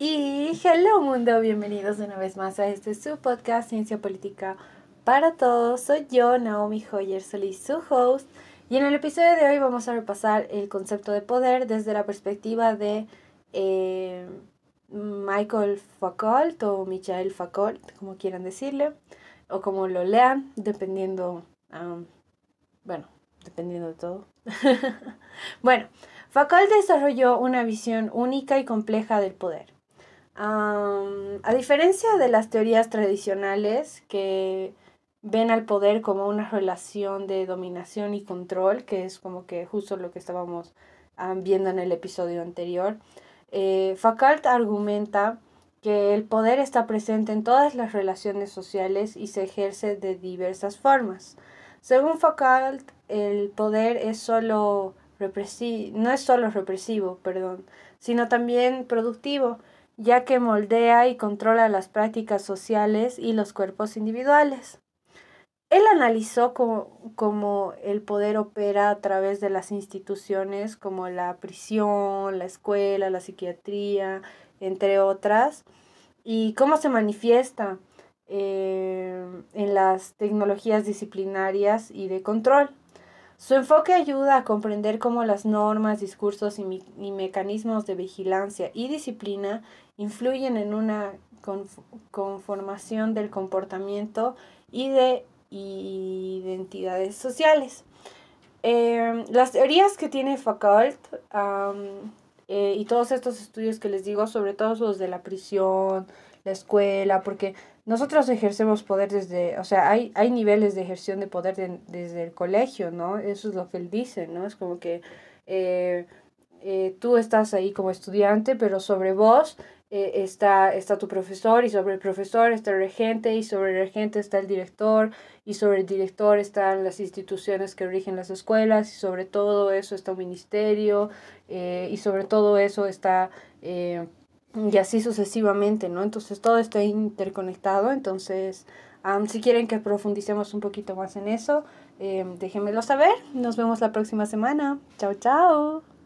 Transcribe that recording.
Y hello mundo, bienvenidos una vez más a este su podcast Ciencia Política para Todos. Soy yo, Naomi Hoyer Solís, su host. Y en el episodio de hoy vamos a repasar el concepto de poder desde la perspectiva de eh, Michael Foucault o Michael Foucault, como quieran decirle, o como lo lean, dependiendo, bueno, dependiendo de todo. bueno, Foucault desarrolló una visión única y compleja del poder a diferencia de las teorías tradicionales que ven al poder como una relación de dominación y control, que es como que justo lo que estábamos viendo en el episodio anterior, eh, Foucault argumenta que el poder está presente en todas las relaciones sociales y se ejerce de diversas formas. Según Foucault, el poder es solo no es solo represivo, perdón, sino también productivo ya que moldea y controla las prácticas sociales y los cuerpos individuales. Él analizó cómo, el poder opera a través de las instituciones como la prisión, la escuela, la psiquiatría, entre otras, y cómo se manifiesta eh, en las tecnologías disciplinarias y de control. Su enfoque ayuda a comprender cómo las normas, discursos y, mecanismos de vigilancia y disciplina influyen en una conformación del comportamiento y de identidades sociales. Em, las teorías que tiene Foucault eh, y todos estos estudios que les digo, sobre todo los de la prisión, la escuela, porque nosotros ejercemos poder desde, o sea, hay, hay niveles de ejerción de poder desde el colegio, ¿no? Eso es lo que él dice, ¿no? Es como que eh, eh, tú estás ahí como estudiante, pero sobre vos eh, está, está tu profesor y sobre el profesor está el regente y sobre el regente está el director y sobre el director están las instituciones que rigen las escuelas y sobre todo eso está un ministerio y sobre todo eso está y así sucesivamente, ¿no? Entonces todo está interconectado, entonces si quieren que profundicemos un poquito más en eso, eh, déjenmelo saber. Nos vemos la próxima semana. Chao, chao.